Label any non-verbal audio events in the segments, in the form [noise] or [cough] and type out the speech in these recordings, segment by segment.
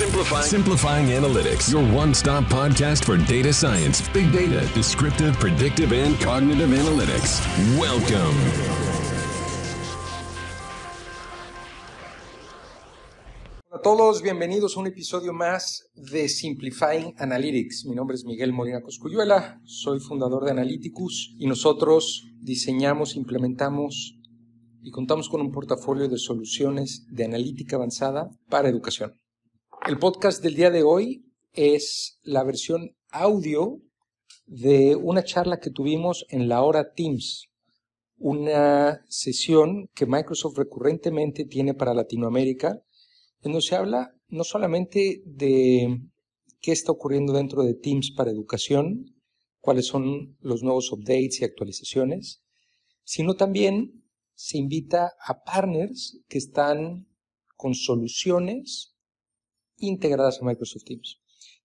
Simplifying. Simplifying Analytics, your one stop podcast for data science, big data, descriptive, predictive, and cognitive analytics. Welcome. Hola a todos, bienvenidos a un episodio más de Simplifying Analytics. Mi nombre es Miguel Molina Coscuyuela, soy fundador de Analyticus y nosotros diseñamos, implementamos y contamos con un portafolio de soluciones de analítica avanzada para educación. El podcast del día de hoy es la versión audio de una charla que tuvimos en la hora Teams, una sesión que Microsoft recurrentemente tiene para Latinoamérica, en donde se habla no solamente de qué está ocurriendo dentro de Teams para educación, cuáles son los nuevos updates y actualizaciones, sino también se invita a partners que están con soluciones integradas a Microsoft Teams.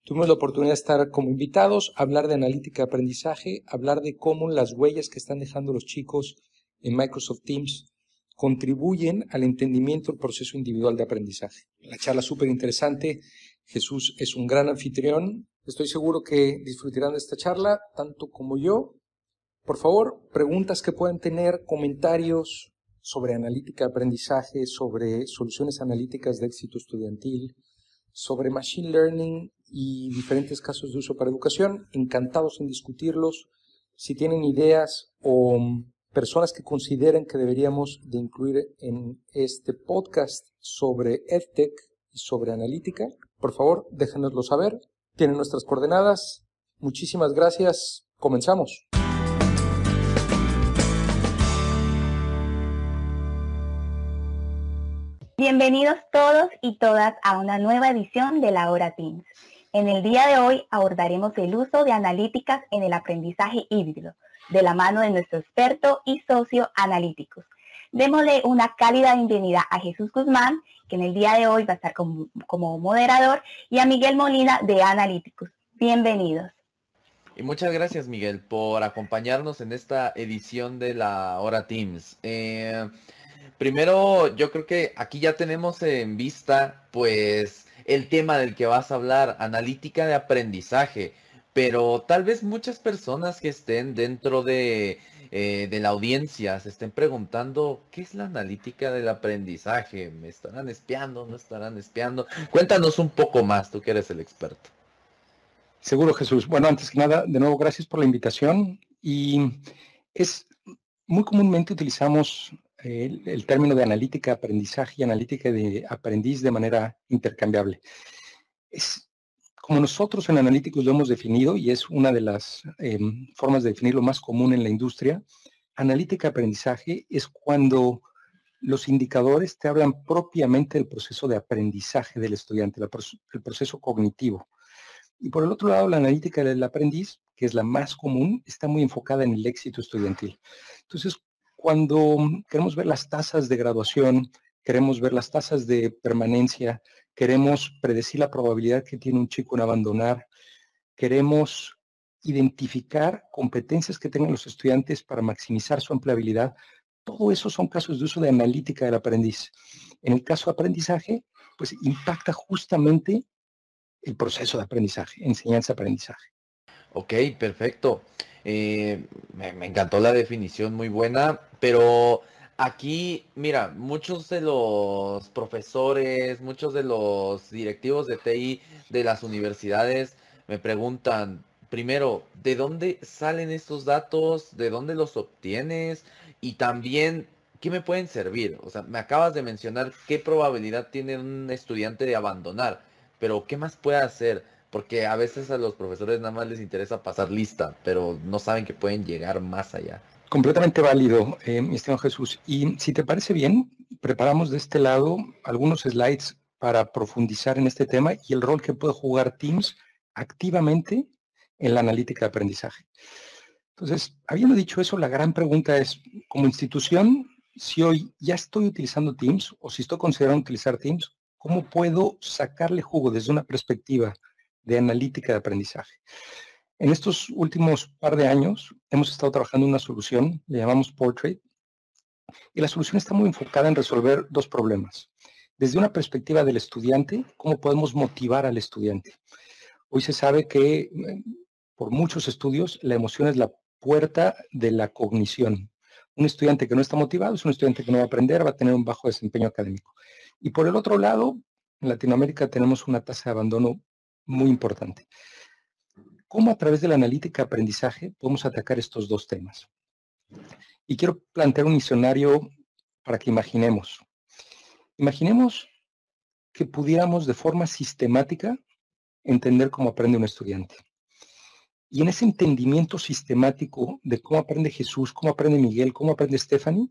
Tuvimos la oportunidad de estar como invitados, hablar de analítica de aprendizaje, hablar de cómo las huellas que están dejando los chicos en Microsoft Teams contribuyen al entendimiento del proceso individual de aprendizaje. La charla súper interesante. Jesús es un gran anfitrión. Estoy seguro que disfrutarán de esta charla, tanto como yo. Por favor, preguntas que puedan tener, comentarios sobre analítica de aprendizaje, sobre soluciones analíticas de éxito estudiantil, sobre Machine Learning y diferentes casos de uso para educación. Encantados en discutirlos. Si tienen ideas o personas que consideren que deberíamos de incluir en este podcast sobre EdTech y sobre analítica, por favor, déjenoslo saber. Tienen nuestras coordenadas. Muchísimas gracias. Comenzamos. Bienvenidos todos y todas a una nueva edición de la Hora Teams. En el día de hoy abordaremos el uso de analíticas en el aprendizaje híbrido, de la mano de nuestro experto y socio analíticos. Démosle una cálida bienvenida a Jesús Guzmán, que en el día de hoy va a estar como, moderador, y a Miguel Molina de Analíticos. Bienvenidos. Y muchas gracias, Miguel, por acompañarnos en esta edición de la Hora Teams. Eh, Primero, yo creo que aquí ya tenemos en vista, pues, el tema del que vas a hablar, analítica de aprendizaje. Pero tal vez muchas personas que estén dentro de, eh, de la audiencia se estén preguntando, ¿qué es la analítica del aprendizaje? ¿Me estarán espiando? ¿No estarán espiando? Cuéntanos un poco más, tú que eres el experto. Seguro, Jesús. Bueno, antes que nada, de nuevo, gracias por la invitación. Y es muy comúnmente utilizamos el, término de analítica aprendizaje y analítica de aprendiz de manera intercambiable. Es como nosotros en Analíticos lo hemos definido, y es una de las em, formas de definirlo más común en la industria, analítica aprendizaje es cuando los indicadores te hablan propiamente del proceso de aprendizaje del estudiante, el proceso cognitivo. Y por el otro lado, la analítica del aprendiz, que es la más común, está muy enfocada en el éxito estudiantil. Entonces, cuando queremos ver las tasas de graduación, queremos ver las tasas de permanencia, queremos predecir la probabilidad que tiene un chico en abandonar, queremos identificar competencias que tengan los estudiantes para maximizar su empleabilidad. Todo eso son casos de uso de analítica del aprendiz. En el caso de aprendizaje, pues impacta justamente el proceso de aprendizaje, enseñanza-aprendizaje. Ok, perfecto. Eh, me, encantó la definición, muy buena, pero aquí, mira, muchos de los profesores, muchos de los directivos de TI de las universidades me preguntan, primero, ¿de dónde salen estos datos? ¿De dónde los obtienes? Y también, ¿qué me pueden servir? O sea, me acabas de mencionar qué probabilidad tiene un estudiante de abandonar, pero ¿qué más puede hacer? Porque a veces a los profesores nada más les interesa pasar lista, pero no saben que pueden llegar más allá. Completamente válido, eh, mi estimado Jesús. Y si te parece bien, preparamos de este lado algunos slides para profundizar en este tema y el rol que puede jugar Teams activamente en la analítica de aprendizaje. Entonces, habiendo dicho eso, la gran pregunta es, como institución, si hoy ya estoy utilizando Teams o si estoy considerando utilizar Teams, ¿cómo puedo sacarle jugo desde una perspectiva de analítica de aprendizaje. En estos últimos par de años hemos estado trabajando en una solución, le llamamos Portrait, y la solución está muy enfocada en resolver dos problemas. desde una perspectiva del estudiante, cómo podemos motivar al estudiante. Hoy se sabe que por muchos estudios la emoción es la puerta de la cognición. Un estudiante que no está motivado es un estudiante que no va a aprender, va a tener un bajo desempeño académico. Y por el otro lado, en Latinoamérica tenemos una tasa de abandono muy importante. ¿Cómo a través de la analítica aprendizaje podemos atacar estos dos temas? Y quiero plantear un escenario para que imaginemos. Imaginemos que pudiéramos de forma sistemática entender cómo aprende un estudiante. Y en ese entendimiento sistemático de cómo aprende Jesús, cómo aprende Miguel, cómo aprende Stephanie,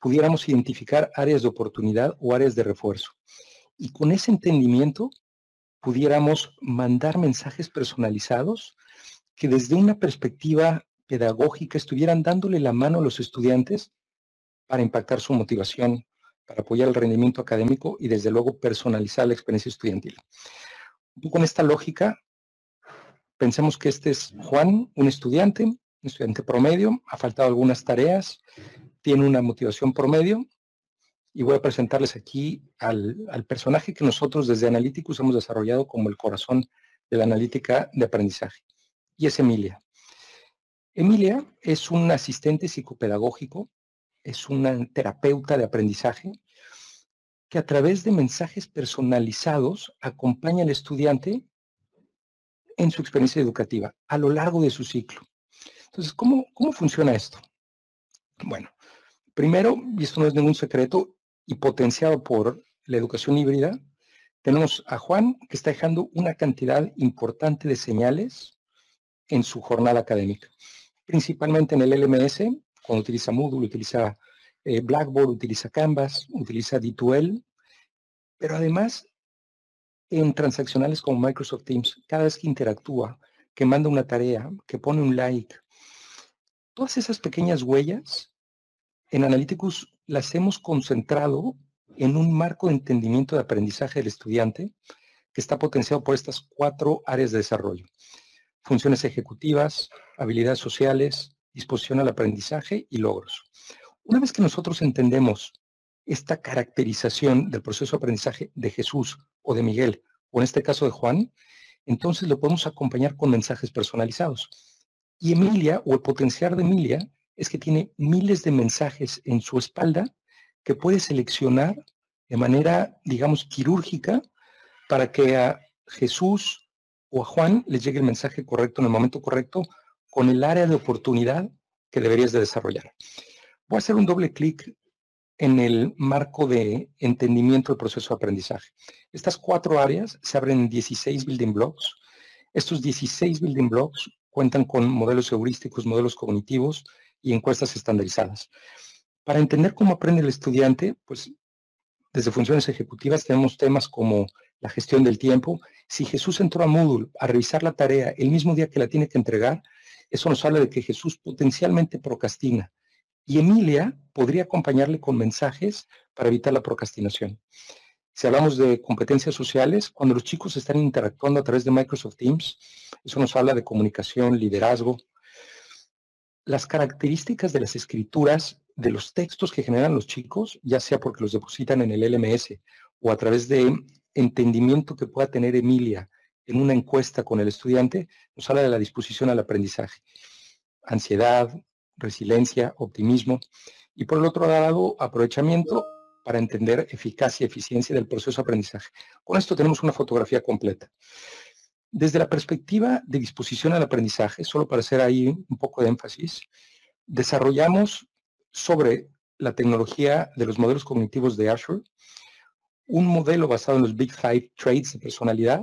pudiéramos identificar áreas de oportunidad o áreas de refuerzo. Y con ese entendimiento pudiéramos mandar mensajes personalizados que desde una perspectiva pedagógica estuvieran dándole la mano a los estudiantes para impactar su motivación, para apoyar el rendimiento académico y desde luego personalizar la experiencia estudiantil. Con esta lógica, pensemos que este es Juan, un estudiante, un estudiante promedio, ha faltado algunas tareas, tiene una motivación promedio, y voy a presentarles aquí al, personaje que nosotros desde Analyticus hemos desarrollado como el corazón de la analítica de aprendizaje, y es Emilia. Emilia es un asistente psicopedagógico, es una terapeuta de aprendizaje que a través de mensajes personalizados acompaña al estudiante en su experiencia educativa a lo largo de su ciclo. Entonces, ¿cómo, cómo funciona esto? Bueno, primero, y esto no es ningún secreto, y potenciado por la educación híbrida, tenemos a Juan que está dejando una cantidad importante de señales en su jornada académica. Principalmente en el LMS, cuando utiliza Moodle, utiliza eh, Blackboard, utiliza Canvas, utiliza D2L, pero además en transaccionales como Microsoft Teams, cada vez que interactúa, que manda una tarea, que pone un like, todas esas pequeñas huellas en Analyticus las hemos concentrado en un marco de entendimiento de aprendizaje del estudiante que está potenciado por estas cuatro áreas de desarrollo funciones ejecutivas, habilidades sociales, disposición al aprendizaje y logros. Una vez que nosotros entendemos esta caracterización del proceso de aprendizaje de Jesús o de Miguel, o en este caso de Juan, entonces lo podemos acompañar con mensajes personalizados. Y Emilia, o el potencial de Emilia, es que tiene miles de mensajes en su espalda que puede seleccionar de manera, digamos, quirúrgica para que a Jesús, o a Juan les llegue el mensaje correcto en el momento correcto con el área de oportunidad que deberías de desarrollar. Voy a hacer un doble clic en el marco de entendimiento del proceso de aprendizaje. Estas cuatro áreas se abren en 16 building blocks. Estos 16 building blocks cuentan con modelos heurísticos, modelos cognitivos y encuestas estandarizadas. Para entender cómo aprende el estudiante, pues desde funciones ejecutivas tenemos temas como la gestión del tiempo. Si Jesús entró a Moodle a revisar la tarea el mismo día que la tiene que entregar, eso nos habla de que Jesús potencialmente procrastina. Y Emilia podría acompañarle con mensajes para evitar la procrastinación. Si hablamos de competencias sociales, cuando los chicos están interactuando a través de Microsoft Teams, eso nos habla de comunicación, liderazgo. Las características de las escrituras de los textos que generan los chicos, ya sea porque los depositan en el LMS o a través de entendimiento que pueda tener Emilia en una encuesta con el estudiante, nos habla de la disposición al aprendizaje. Ansiedad, resiliencia, optimismo. Y por el otro lado, aprovechamiento para entender eficacia y eficiencia del proceso de aprendizaje. Con esto tenemos una fotografía completa. Desde la perspectiva de disposición al aprendizaje, solo para hacer ahí un poco de énfasis, desarrollamos sobre la tecnología de los modelos cognitivos de Azure un modelo basado en los Big Five Traits de personalidad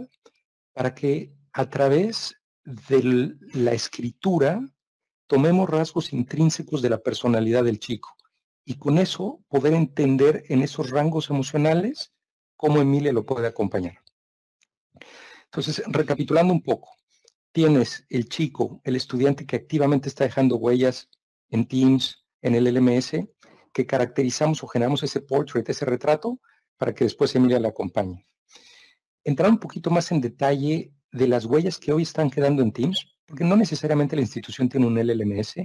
para que a través de la escritura tomemos rasgos intrínsecos de la personalidad del chico y con eso poder entender en esos rangos emocionales cómo Emilia lo puede acompañar. Entonces, recapitulando un poco, tienes el chico, el estudiante que activamente está dejando huellas en Teams, en el LMS, que caracterizamos o generamos ese portrait, ese retrato, para que después Emilia la acompañe. Entrar un poquito más en detalle de las huellas que hoy están quedando en Teams, porque no necesariamente la institución tiene un LLMS,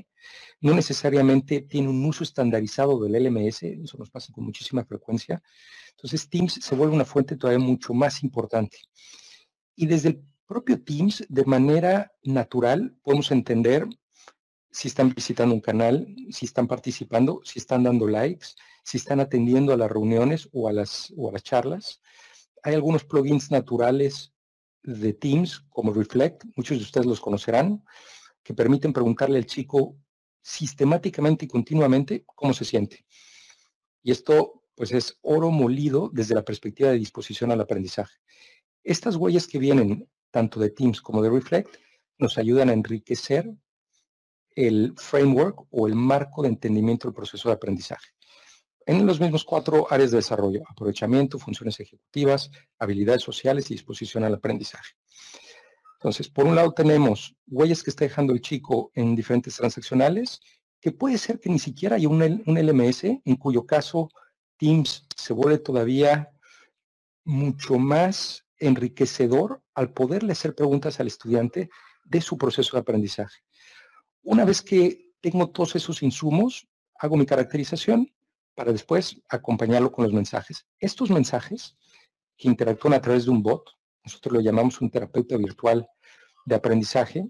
no necesariamente tiene un uso estandarizado del LMS, eso nos pasa con muchísima frecuencia. Entonces Teams se vuelve una fuente todavía mucho más importante. Y desde el propio Teams, de manera natural, podemos entender si están visitando un canal, si están participando, si están dando likes, si están atendiendo a las reuniones o a las, charlas. Hay algunos plugins naturales de Teams como Reflect, muchos de ustedes los conocerán, que permiten preguntarle al chico sistemáticamente y continuamente cómo se siente. Y esto pues es oro molido desde la perspectiva de disposición al aprendizaje. Estas huellas que vienen tanto de Teams como de Reflect nos ayudan a enriquecer el framework o el marco de entendimiento del proceso de aprendizaje. En los mismos cuatro áreas de desarrollo, aprovechamiento, funciones ejecutivas, habilidades sociales y disposición al aprendizaje. Entonces, por un lado tenemos huellas que está dejando el chico en diferentes transaccionales, que puede ser que ni siquiera haya un, un LMS, en cuyo caso Teams se vuelve todavía mucho más enriquecedor al poderle hacer preguntas al estudiante de su proceso de aprendizaje. Una vez que tengo todos esos insumos, hago mi caracterización para después acompañarlo con los mensajes. Estos mensajes que interactúan a través de un bot, nosotros lo llamamos un terapeuta virtual de aprendizaje,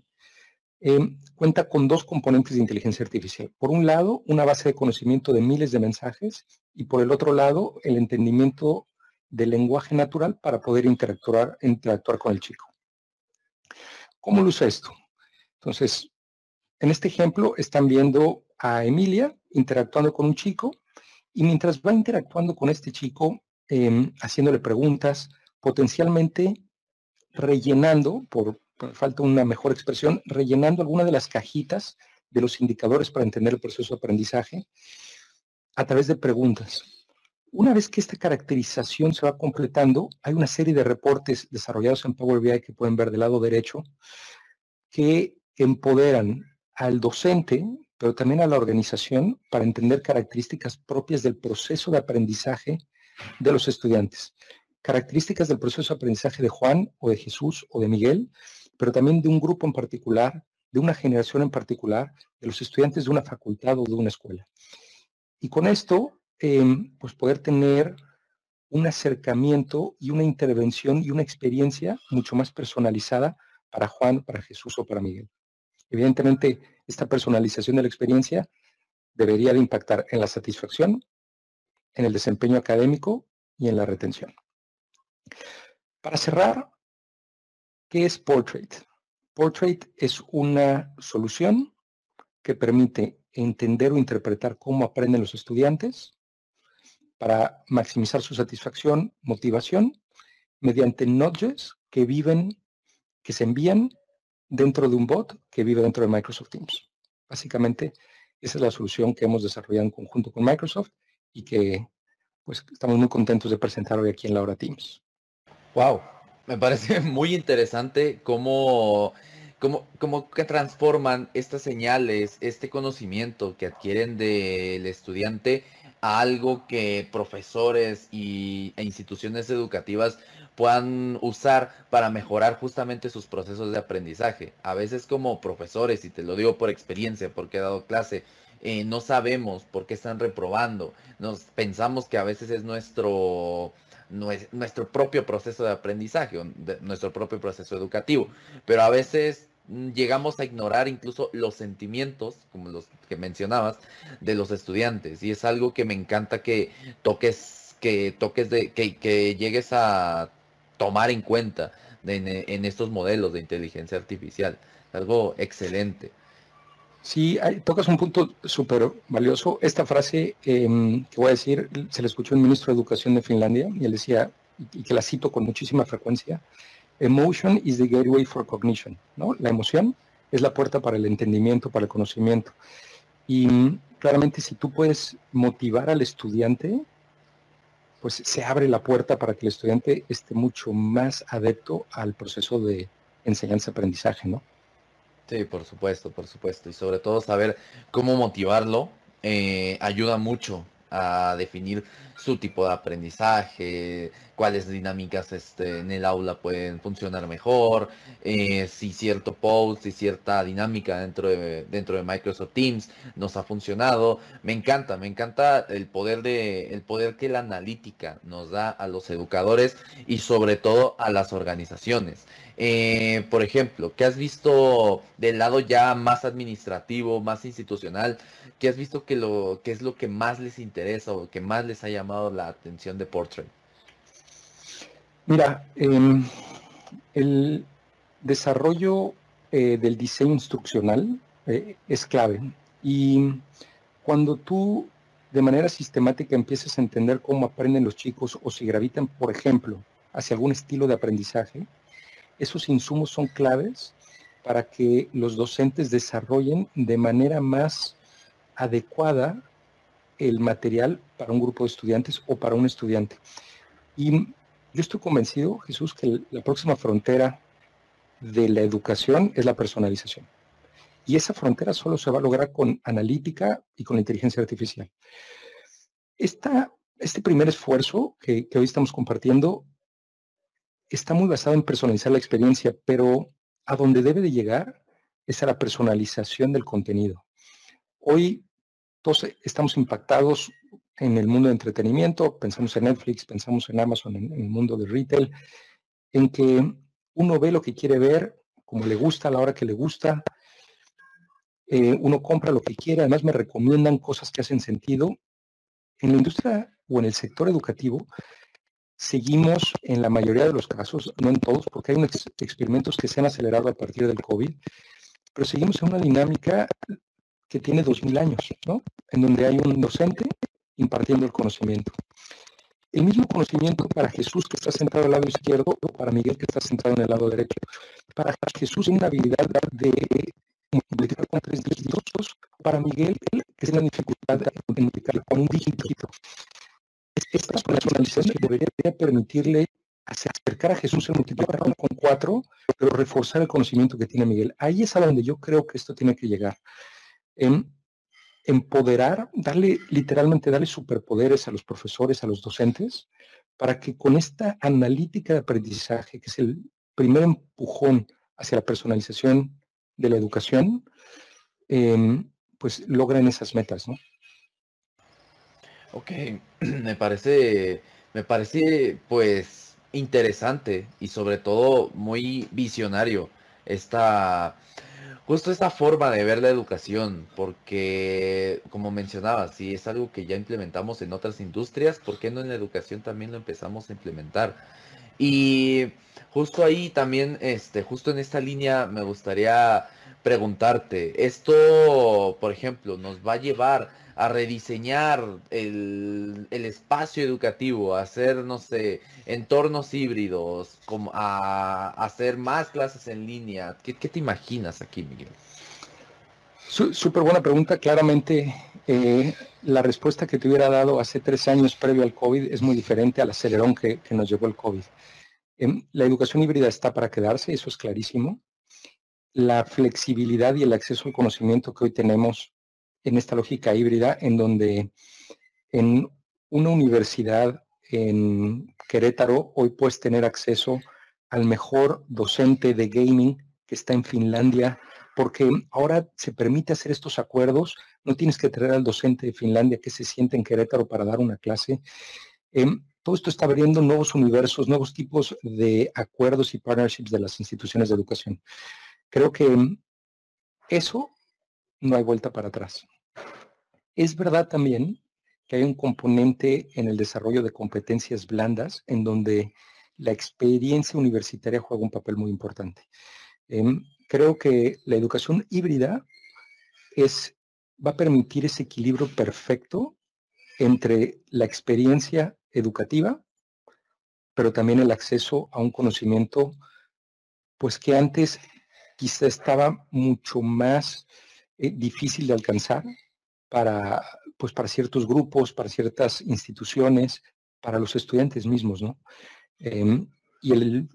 eh, cuenta con dos componentes de inteligencia artificial. Por un lado, una base de conocimiento de miles de mensajes y por el otro lado, el entendimiento del lenguaje natural para poder interactuar, interactuar con el chico. ¿Cómo usa esto? Entonces, en este ejemplo están viendo a Emilia interactuando con un chico y mientras va interactuando con este chico, em, haciéndole preguntas, potencialmente rellenando, por, por falta una mejor expresión, rellenando alguna de las cajitas de los indicadores para entender el proceso de aprendizaje a través de preguntas. Una vez que esta caracterización se va completando, hay una serie de reportes desarrollados en Power BI que pueden ver del lado derecho que empoderan al docente, pero también a la organización para entender características propias del proceso de aprendizaje de los estudiantes. Características del proceso de aprendizaje de Juan o de Jesús o de Miguel, pero también de un grupo en particular, de una generación en particular, de los estudiantes de una facultad o de una escuela. Y con esto Pues poder tener un acercamiento y una intervención y una experiencia mucho más personalizada para Juan, para Jesús o para Miguel. Evidentemente, esta personalización de la experiencia debería de impactar en la satisfacción, en el desempeño académico y en la retención. Para cerrar, ¿qué es Portrait? Portrait es una solución que permite entender o interpretar cómo aprenden los estudiantes para maximizar su satisfacción, motivación, mediante nudges que viven, que se envían dentro de un bot que vive dentro de Microsoft Teams. Básicamente, esa es la solución que hemos desarrollado en conjunto con Microsoft y que pues estamos muy contentos de presentar hoy aquí en la hora Teams. Wow, me parece [laughs] muy interesante cómo, cómo, cómo transforman estas señales, este conocimiento que adquieren del estudiante algo que profesores y, e instituciones educativas puedan usar para mejorar justamente sus procesos de aprendizaje. A veces como profesores, y te lo digo por experiencia, porque he dado clase, eh, no sabemos por qué están reprobando. Nos pensamos que a veces es nuestro nuestro propio proceso de aprendizaje, nuestro propio proceso educativo, pero a veces llegamos a ignorar incluso los sentimientos, como los que mencionabas, de los estudiantes. Y es algo que me encanta que toques, que toques de, que, que llegues a tomar en cuenta en, estos modelos de inteligencia artificial. Algo excelente. Sí, tocas un punto súper valioso. Esta frase em, que voy a decir se la escuchó el ministro de Educación de Finlandia y él decía, y que la cito con muchísima frecuencia, Emotion is the gateway for cognition, ¿no? La emoción es la puerta para el entendimiento, para el conocimiento. Y mm, claramente si tú puedes motivar al estudiante, pues se abre la puerta para que el estudiante esté mucho más adepto al proceso de enseñanza-aprendizaje, ¿no? Sí, por supuesto, por supuesto. Y sobre todo saber cómo motivarlo eh, ayuda mucho a definir su tipo de aprendizaje, cuáles dinámicas este, en el aula pueden funcionar mejor, eh, si cierto post, si cierta dinámica dentro de, dentro de Microsoft Teams nos ha funcionado. Me encanta, me encanta el poder, de, el poder que la analítica nos da a los educadores y sobre todo a las organizaciones. Eh, por ejemplo, ¿qué has visto del lado ya más administrativo, más institucional? ¿Qué has visto que, lo, que es lo que más les interesa o que más les ha llamado la atención de Portrait? Mira, em, el desarrollo eh, del diseño instruccional eh, es clave y cuando tú de manera sistemática empiezas a entender cómo aprenden los chicos o si gravitan, por ejemplo, hacia algún estilo de aprendizaje, esos insumos son claves para que los docentes desarrollen de manera más adecuada el material para un grupo de estudiantes o para un estudiante. Y yo estoy convencido, Jesús, que la próxima frontera de la educación es la personalización. Y esa frontera solo se va a lograr con analítica y con la inteligencia artificial. este primer esfuerzo que hoy estamos compartiendo está muy basado en personalizar la experiencia, pero a donde debe de llegar es a la personalización del contenido. Hoy todos estamos impactados en el mundo de entretenimiento, pensamos en Netflix, pensamos en Amazon, en, el mundo de retail, en que uno ve lo que quiere ver, como le gusta, a la hora que le gusta, eh, uno compra lo que quiere, además me recomiendan cosas que hacen sentido. En la industria o en el sector educativo, seguimos en la mayoría de los casos, no en todos, porque hay unos experimentos que se han acelerado a partir del COVID, pero seguimos en una dinámica que tiene 2000 años, ¿no? En donde hay un docente impartiendo el conocimiento. El mismo conocimiento para Jesús que está sentado al lado izquierdo o para Miguel que está sentado en el lado derecho. Para Jesús tiene una habilidad de multiplicar con tres dígitos, para Miguel que tiene la dificultad de multiplicar con un dígito esta personalización debería permitirle acercar a Jesús en multiplicar con cuatro, pero reforzar el conocimiento que tiene Miguel. Ahí es a donde yo creo que esto tiene que llegar. En empoderar, darle, literalmente, darle superpoderes a los profesores, a los docentes, para que con esta analítica de aprendizaje, que es el primer empujón hacia la personalización de la educación, em, pues logren esas metas, ¿no? Ok, [clears throat] me parece, me parece pues interesante y sobre todo muy visionario esta, justo esta forma de ver la educación, porque como mencionaba, si es algo que ya implementamos en otras industrias, ¿por qué no en la educación también lo empezamos a implementar? Y justo ahí también, este, justo en esta línea me gustaría preguntarte, esto, por ejemplo, nos va a llevar a rediseñar el, espacio educativo, a hacer, no sé, entornos híbridos, como a, hacer más clases en línea. ¿Qué, te imaginas aquí, Miguel? Súper buena pregunta. Claramente, eh, la respuesta que te hubiera dado hace tres años previo al COVID es muy diferente al acelerón que, que nos llevó el COVID. Em, la educación híbrida está para quedarse, eso es clarísimo. La flexibilidad y el acceso al conocimiento que hoy tenemos en esta lógica híbrida en donde en una universidad en Querétaro hoy puedes tener acceso al mejor docente de gaming que está en Finlandia, porque ahora se permite hacer estos acuerdos, no tienes que traer al docente de Finlandia que se siente en Querétaro para dar una clase. Em, todo esto está abriendo nuevos universos, nuevos tipos de acuerdos y partnerships de las instituciones de educación. Creo que eso no hay vuelta para atrás. Es verdad también que hay un componente en el desarrollo de competencias blandas en donde la experiencia universitaria juega un papel muy importante. Em, creo que la educación híbrida es, va a permitir ese equilibrio perfecto entre la experiencia educativa, pero también el acceso a un conocimiento, pues que antes quizá estaba mucho más eh, difícil de alcanzar para, pues para ciertos grupos, para ciertas instituciones, para los estudiantes mismos, ¿no? Em, y el,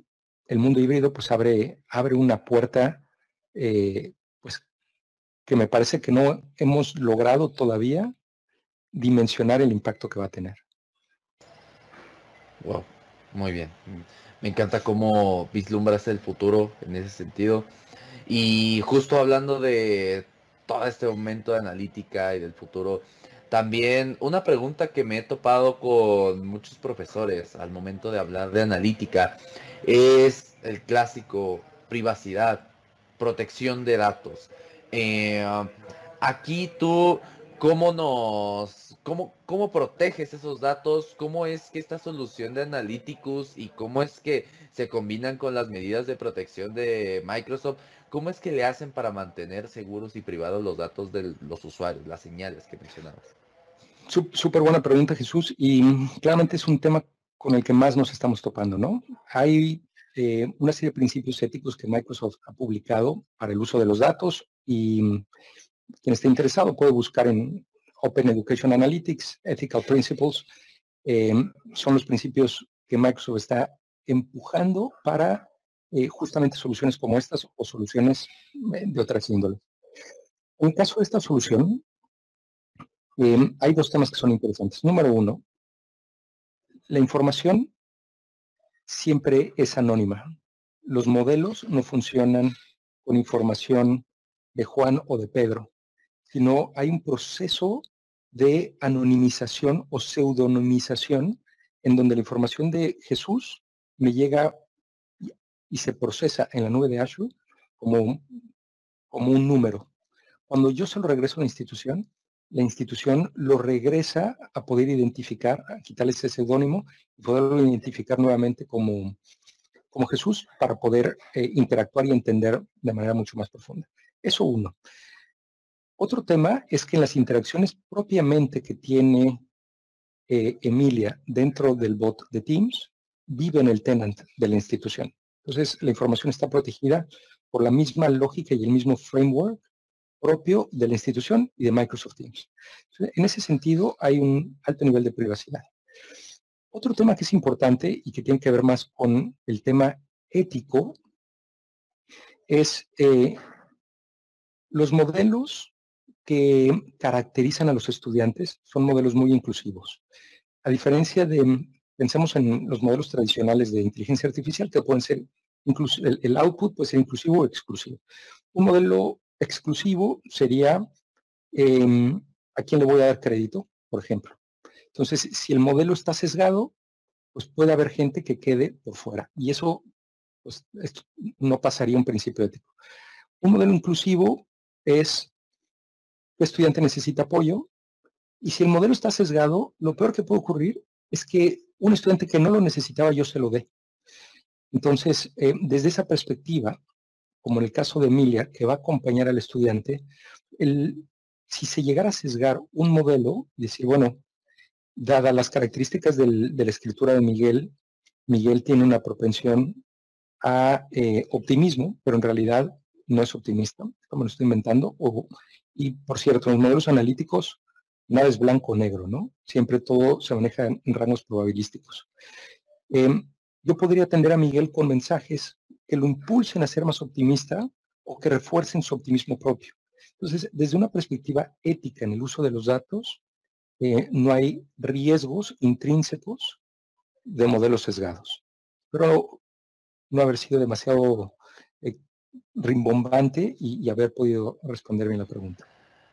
mundo híbrido pues abre, abre una puerta eh, pues que me parece que no hemos logrado todavía dimensionar el impacto que va a tener. Wow, muy bien. Me encanta cómo vislumbras el futuro en ese sentido. Y justo hablando de todo este momento de analítica y del futuro, también una pregunta que me he topado con muchos profesores al momento de hablar de analítica es el clásico privacidad, protección de datos. Eh, aquí tú, ¿cómo nos, cómo, cómo proteges esos datos? ¿Cómo es que esta solución de Analyticus y cómo es que se combinan con las medidas de protección de Microsoft? ¿Cómo es que le hacen para mantener seguros y privados los datos de los usuarios, las señales que mencionabas? Súper buena pregunta, Jesús, y claramente es un tema con el que más nos estamos topando, ¿no? Hay eh, una serie de principios éticos que Microsoft ha publicado para el uso de los datos y mm, quien esté interesado puede buscar en Open Education Analytics, Ethical Principles, eh, son los principios que Microsoft está empujando para eh, justamente soluciones como estas o soluciones de otras índoles. En el caso de esta solución, hay dos temas que son interesantes. Número uno, la información siempre es anónima. Los modelos no funcionan con información de Juan o de Pedro, sino hay un proceso de anonimización o pseudonimización en donde la información de Jesús me llega y se procesa en la nube de Azure como, como un número. Cuando yo se lo regreso a la institución, la institución lo regresa a poder identificar, a quitarle ese seudónimo y poderlo identificar nuevamente como, como Jesús para poder eh, interactuar y entender de manera mucho más profunda. Eso uno. Otro tema es que en las interacciones propiamente que tiene eh, Emilia dentro del bot de Teams, vive en el tenant de la institución. Entonces, la información está protegida por la misma lógica y el mismo framework propio de la institución y de Microsoft Teams. En ese sentido, hay un alto nivel de privacidad. Otro tema que es importante y que tiene que ver más con el tema ético es eh, los modelos que caracterizan a los estudiantes son modelos muy inclusivos. A diferencia de, pensemos en los modelos tradicionales de inteligencia artificial que pueden ser, el, el output puede ser inclusivo o exclusivo. Un modelo exclusivo sería em, a quién le voy a dar crédito, por ejemplo. Entonces, si el modelo está sesgado, pues puede haber gente que quede por fuera. Y eso pues, no pasaría un principio ético. Un modelo inclusivo es, el estudiante necesita apoyo, y si el modelo está sesgado, lo peor que puede ocurrir es que un estudiante que no lo necesitaba yo se lo dé. Entonces, eh, desde esa perspectiva, como en el caso de Emilia, que va a acompañar al estudiante, si se llegara a sesgar un modelo, decir, bueno, dadas las características de la escritura de Miguel, Miguel tiene una propensión a eh, optimismo, pero en realidad no es optimista, como lo estoy inventando. y por cierto, los modelos analíticos nada es blanco o negro, ¿no? Siempre todo se maneja en, rangos probabilísticos. Em, yo podría atender a Miguel con mensajes que lo impulsen a ser más optimista o que refuercen su optimismo propio. Entonces, desde una perspectiva ética en el uso de los datos, eh, no hay riesgos intrínsecos de modelos sesgados. Pero no haber sido demasiado eh, rimbombante y, haber podido responder bien la pregunta.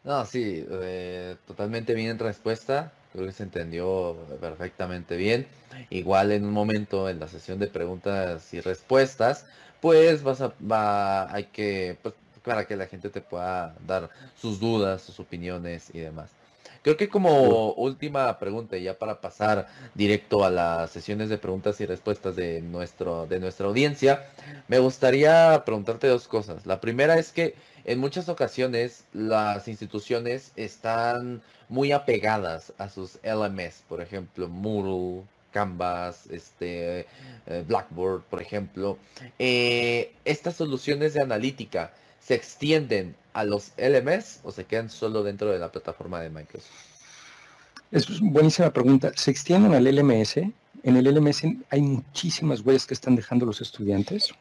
No, sí, eh, totalmente bien respuesta. Creo que se entendió perfectamente bien. Igual en un momento en la sesión de preguntas y respuestas, pues vas a, va, hay que, pues, para que la gente te pueda dar sus dudas, sus opiniones y demás. Creo que como última pregunta, ya para pasar directo a las sesiones de preguntas y respuestas de, nuestro, de nuestra audiencia, me gustaría preguntarte dos cosas. La primera es que en muchas ocasiones las instituciones están muy apegadas a sus LMS, por ejemplo, Moodle, Canvas, este, eh, Blackboard, por ejemplo. Eh, estas soluciones de analítica se extienden a los LMS o se quedan solo dentro de la plataforma de Microsoft? Es buenísima pregunta. ¿Se extienden al LMS? En el LMS hay muchísimas huellas que están dejando los estudiantes.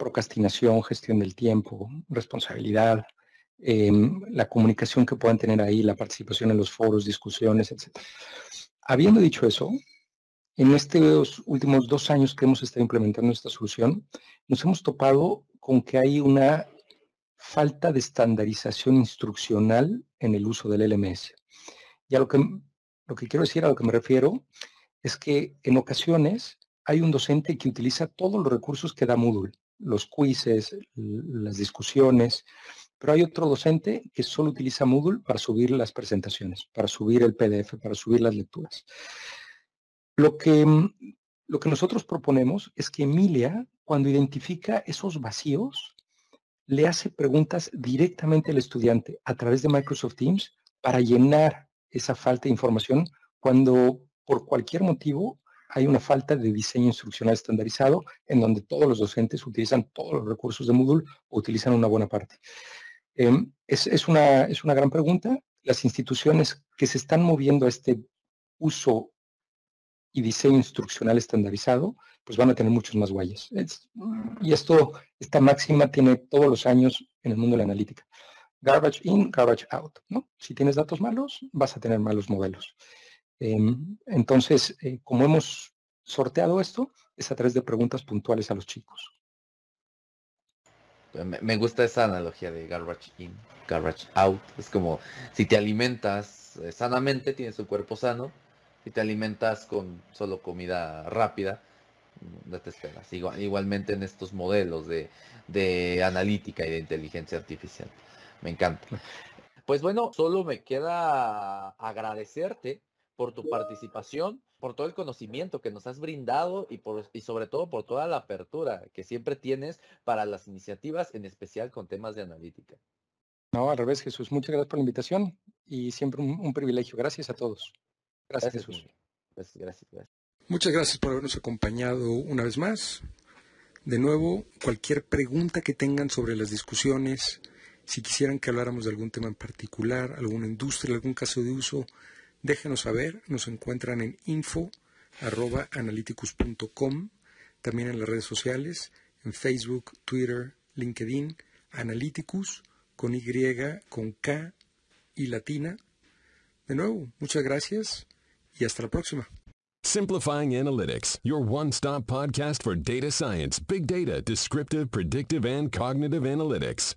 Procrastinación, gestión del tiempo, responsabilidad, em, la comunicación que puedan tener ahí, la participación en los foros, discusiones, etc. Habiendo dicho eso, en estos últimos dos años que hemos estado implementando esta solución, nos hemos topado con que hay una falta de estandarización instruccional en el uso del LMS. Y a lo que, lo que quiero decir, a lo que me refiero, es que en ocasiones hay un docente que utiliza todos los recursos que da Moodle, los quizzes, las discusiones, pero hay otro docente que solo utiliza Moodle para subir las presentaciones, para subir el PDF, para subir las lecturas. Lo que, lo que nosotros proponemos es que Emilia, cuando identifica esos vacíos, le hace preguntas directamente al estudiante a través de Microsoft Teams para llenar esa falta de información cuando por cualquier motivo hay una falta de diseño instruccional estandarizado en donde todos los docentes utilizan todos los recursos de Moodle o utilizan una buena parte. Em, es, una, es una gran pregunta. Las instituciones que se están moviendo a este uso y diseño instruccional estandarizado, pues van a tener muchos más guayas. y esto, esta máxima tiene todos los años en el mundo de la analítica. Garbage in, garbage out. ¿no? Si tienes datos malos, vas a tener malos modelos. Em, entonces, eh, como hemos sorteado esto, es a través de preguntas puntuales a los chicos. Me gusta esa analogía de garbage in, garbage out. Es como si te alimentas eh, sanamente, tienes un cuerpo sano. Si te alimentas con solo comida rápida, no te esperas. igualmente en estos modelos de, de analítica y de inteligencia artificial. Me encanta. Pues bueno, solo me queda agradecerte por tu participación, por todo el conocimiento que nos has brindado y, por, y sobre todo por toda la apertura que siempre tienes para las iniciativas, en especial con temas de analítica. No, al revés, Jesús. Muchas gracias por la invitación y siempre un, privilegio. Gracias a todos. Gracias, Jesús. Gracias, gracias, gracias. Muchas gracias por habernos acompañado una vez más. De nuevo, cualquier pregunta que tengan sobre las discusiones, si quisieran que habláramos de algún tema en particular, alguna industria, algún caso de uso, Déjenos saber, nos encuentran en info.analyticus.com, también en las redes sociales, en Facebook, Twitter, LinkedIn, Analyticus, con Y, con K y latina. De nuevo, muchas gracias y hasta la próxima. Simplifying Analytics, your one-stop podcast for data science, big data, descriptive, predictive, and cognitive analytics.